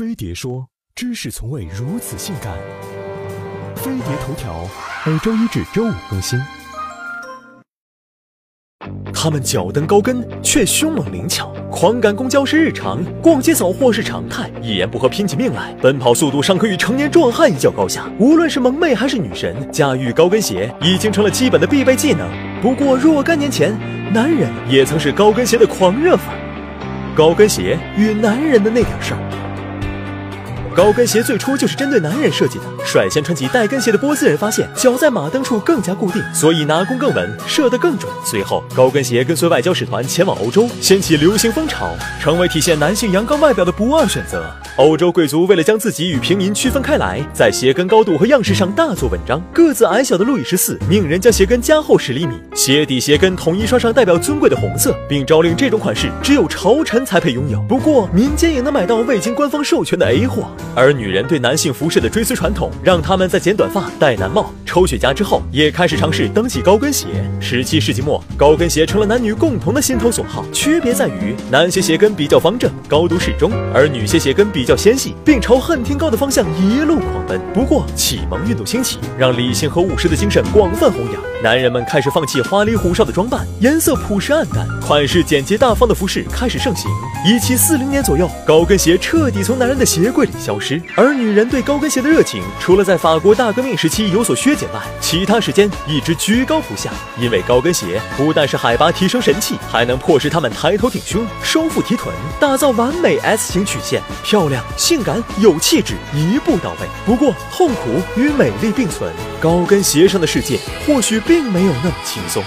飞碟说：“知识从未如此性感。”飞碟头条每周一至周五更新。他们脚蹬高跟，却凶猛灵巧，狂赶公交是日常，逛街扫货是常态，一言不合拼起命来，奔跑速度尚可与成年壮汉一较高下。无论是萌妹还是女神，驾驭高跟鞋已经成了基本的必备技能。不过若干年前，男人也曾是高跟鞋的狂热粉。高跟鞋与男人的那点事儿。高跟鞋最初就是针对男人设计的。率先穿起带跟鞋的波斯人发现脚在马蹬处更加固定，所以拿弓更稳，射得更准。随后，高跟鞋跟随外交使团前往欧洲，掀起流行风潮，成为体现男性阳刚外表的不二选择。欧洲贵族为了将自己与平民区分开来，在鞋跟高度和样式上大做文章。个子矮小的路易十四命人将鞋跟加厚十厘米，鞋底鞋跟统一刷上代表尊贵的红色，并诏令这种款式只有朝臣才配拥有。不过，民间也能买到未经官方授权的 A 货。而女人对男性服饰的追随传统，让他们在剪短发、戴男帽、抽雪茄之后，也开始尝试蹬起高跟鞋。十七世纪末，高跟鞋成了男女共同的心头所好。区别在于，男鞋鞋跟比较方正，高度适中，而女鞋鞋跟比较纤细，并朝恨天高的方向一路狂奔。不过，启蒙运动兴起，让理性和务实的精神广泛弘扬，男人们开始放弃花里胡哨的装扮，颜色朴实暗淡，款式简洁大方的服饰开始盛行。一七四零年左右，高跟鞋彻底从男人的鞋柜里消消失，而女人对高跟鞋的热情，除了在法国大革命时期有所削减外，其他时间一直居高不下。因为高跟鞋不但是海拔提升神器，还能迫使他们抬头挺胸、收腹提臀，打造完美 S 型曲线，漂亮、性感、有气质，一步到位。不过，痛苦与美丽并存，高跟鞋上的世界或许并没有那么轻松。